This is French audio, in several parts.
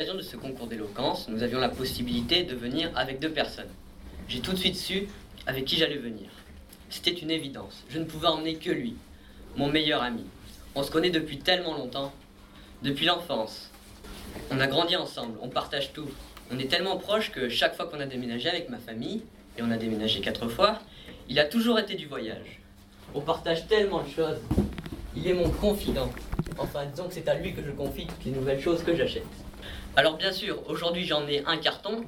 l'occasion de ce concours d'éloquence, nous avions la possibilité de venir avec deux personnes. J'ai tout de suite su avec qui j'allais venir. C'était une évidence. Je ne pouvais emmener que lui, mon meilleur ami. On se connaît depuis tellement longtemps, depuis l'enfance. On a grandi ensemble, on partage tout. On est tellement proches que chaque fois qu'on a déménagé avec ma famille, et on a déménagé quatre fois, il a toujours été du voyage. On partage tellement de choses. Il est mon confident. Enfin, disons que c'est à lui que je confie toutes les nouvelles choses que j'achète. Alors bien sûr, aujourd'hui j'en ai un carton,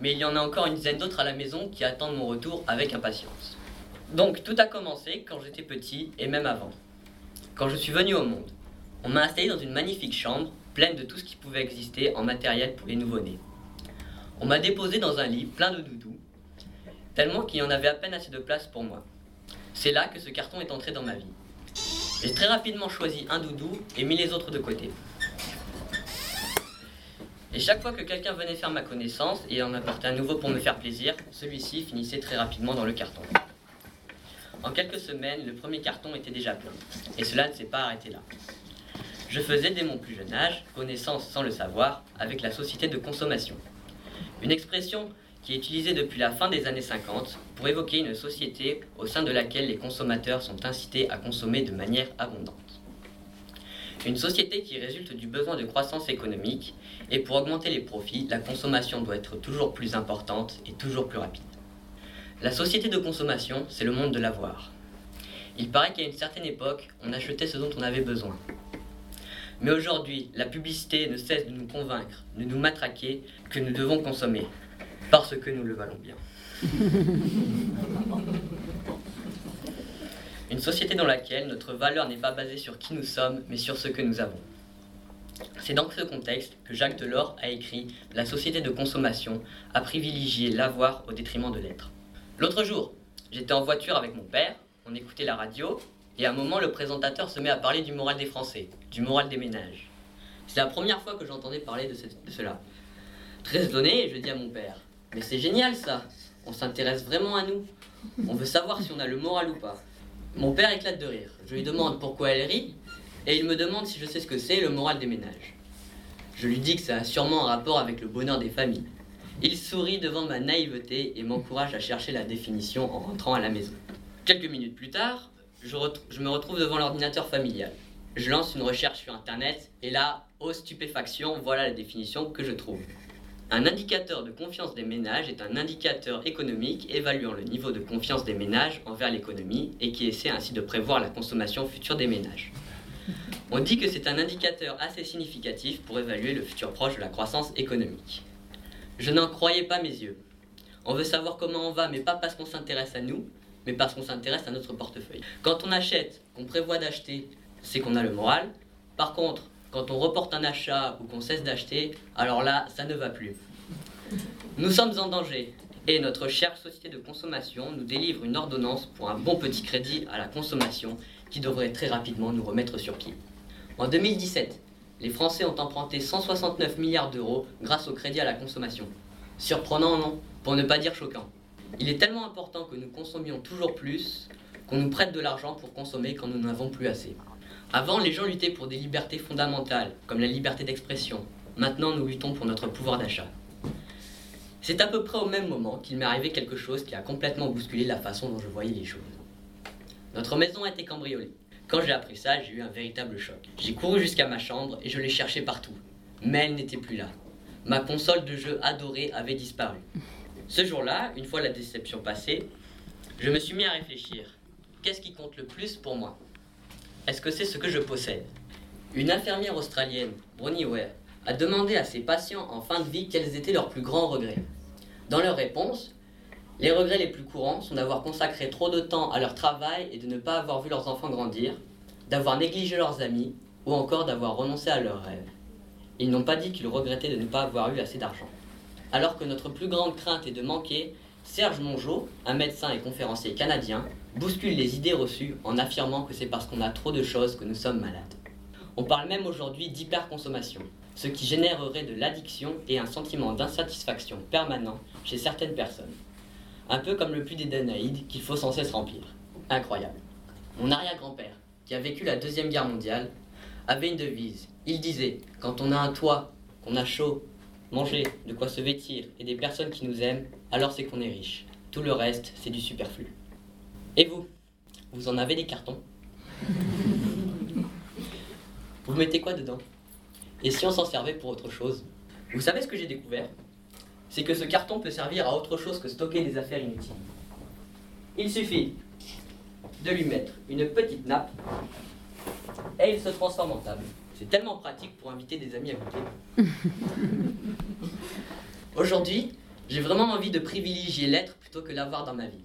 mais il y en a encore une dizaine d'autres à la maison qui attendent mon retour avec impatience. Donc tout a commencé quand j'étais petit et même avant. Quand je suis venu au monde, on m'a installé dans une magnifique chambre pleine de tout ce qui pouvait exister en matériel pour les nouveau-nés. On m'a déposé dans un lit plein de doudous, tellement qu'il y en avait à peine assez de place pour moi. C'est là que ce carton est entré dans ma vie. J'ai très rapidement choisi un doudou et mis les autres de côté. Et chaque fois que quelqu'un venait faire ma connaissance et en apportait un nouveau pour me faire plaisir, celui-ci finissait très rapidement dans le carton. En quelques semaines, le premier carton était déjà plein. Et cela ne s'est pas arrêté là. Je faisais dès mon plus jeune âge connaissance sans le savoir avec la société de consommation. Une expression qui est utilisée depuis la fin des années 50 pour évoquer une société au sein de laquelle les consommateurs sont incités à consommer de manière abondante. Une société qui résulte du besoin de croissance économique et pour augmenter les profits, la consommation doit être toujours plus importante et toujours plus rapide. La société de consommation, c'est le monde de l'avoir. Il paraît qu'à une certaine époque, on achetait ce dont on avait besoin. Mais aujourd'hui, la publicité ne cesse de nous convaincre, de nous matraquer, que nous devons consommer, parce que nous le valons bien. Une société dans laquelle notre valeur n'est pas basée sur qui nous sommes, mais sur ce que nous avons. C'est dans ce contexte que Jacques Delors a écrit La société de consommation a privilégié l'avoir au détriment de l'être. L'autre jour, j'étais en voiture avec mon père, on écoutait la radio, et à un moment, le présentateur se met à parler du moral des Français, du moral des ménages. C'est la première fois que j'entendais parler de, cela. Très étonné, je dis à mon père Mais c'est génial ça On s'intéresse vraiment à nous. On veut savoir si on a le moral ou pas. Mon père éclate de rire. Je lui demande pourquoi elle rit, et il me demande si je sais ce que c'est le moral des ménages. Je lui dis que ça a sûrement un rapport avec le bonheur des familles. Il sourit devant ma naïveté et m'encourage à chercher la définition en rentrant à la maison. Quelques minutes plus tard, je, me retrouve devant l'ordinateur familial. Je lance une recherche sur Internet et là, ô stupéfaction, voilà la définition que je trouve. Un indicateur de confiance des ménages est un indicateur économique évaluant le niveau de confiance des ménages envers l'économie et qui essaie ainsi de prévoir la consommation future des ménages. On dit que c'est un indicateur assez significatif pour évaluer le futur proche de la croissance économique. Je n'en croyais pas mes yeux. On veut savoir comment on va, mais pas parce qu'on s'intéresse à nous, mais parce qu'on s'intéresse à notre portefeuille. Quand on achète, qu'on prévoit d'acheter, c'est qu'on a le moral. Par contre, quand on reporte un achat ou qu'on cesse d'acheter, alors là, ça ne va plus. Nous sommes en danger et notre chère société de consommation nous délivre une ordonnance pour un bon petit crédit à la consommation qui devrait très rapidement nous remettre sur pied. En 2017, les Français ont emprunté 169 milliards d'euros grâce au crédit à la consommation. Surprenant, non? Pour ne pas dire choquant. Il est tellement important que nous consommions toujours plus qu'on nous prête de l'argent pour consommer quand nous n'avons plus assez. Avant, les gens luttaient pour des libertés fondamentales, comme la liberté d'expression. Maintenant, nous luttons pour notre pouvoir d'achat. C'est à peu près au même moment qu'il m'est arrivé quelque chose qui a complètement bousculé la façon dont je voyais les choses. Notre maison a été cambriolée. Quand j'ai appris ça, j'ai eu un véritable choc. J'ai couru jusqu'à ma chambre et je l'ai cherchée partout. Mais elle n'était plus là. Ma console de jeu adorée avait disparu. Ce jour-là, une fois la déception passée, je me suis mis à réfléchir. Qu'est-ce qui compte le plus pour moi? Est-ce que c'est ce que je possède Une infirmière australienne, Bronnie Ware, a demandé à ses patients en fin de vie quels étaient leurs plus grands regrets. Dans leur réponse, les regrets les plus courants sont d'avoir consacré trop de temps à leur travail et de ne pas avoir vu leurs enfants grandir, d'avoir négligé leurs amis ou encore d'avoir renoncé à leurs rêves. Ils n'ont pas dit qu'ils regrettaient de ne pas avoir eu assez d'argent. Alors que notre plus grande crainte est de manquer, Serge Mongeau, un médecin et conférencier canadien, bouscule les idées reçues en affirmant que c'est parce qu'on a trop de choses que nous sommes malades. On parle même aujourd'hui d'hyperconsommation, ce qui générerait de l'addiction et un sentiment d'insatisfaction permanent chez certaines personnes. Un peu comme le puits des Danaïdes qu'il faut sans cesse remplir. Incroyable. Mon arrière-grand-père, qui a vécu la Deuxième Guerre mondiale, avait une devise. Il disait Quand on a un toit, qu'on a chaud, manger, de quoi se vêtir et des personnes qui nous aiment, alors c'est qu'on est riche. Tout le reste, c'est du superflu. Et vous Vous en avez des cartons? Vous mettez quoi dedans? Et si on s'en servait pour autre chose? Vous savez ce que j'ai découvert? C'est que ce carton peut servir à autre chose que stocker des affaires inutiles. Il suffit de lui mettre une petite nappe et il se transforme en table. C'est tellement pratique pour inviter des amis à goûter. Aujourd'hui, j'ai vraiment envie de privilégier l'être plutôt que l'avoir dans ma vie.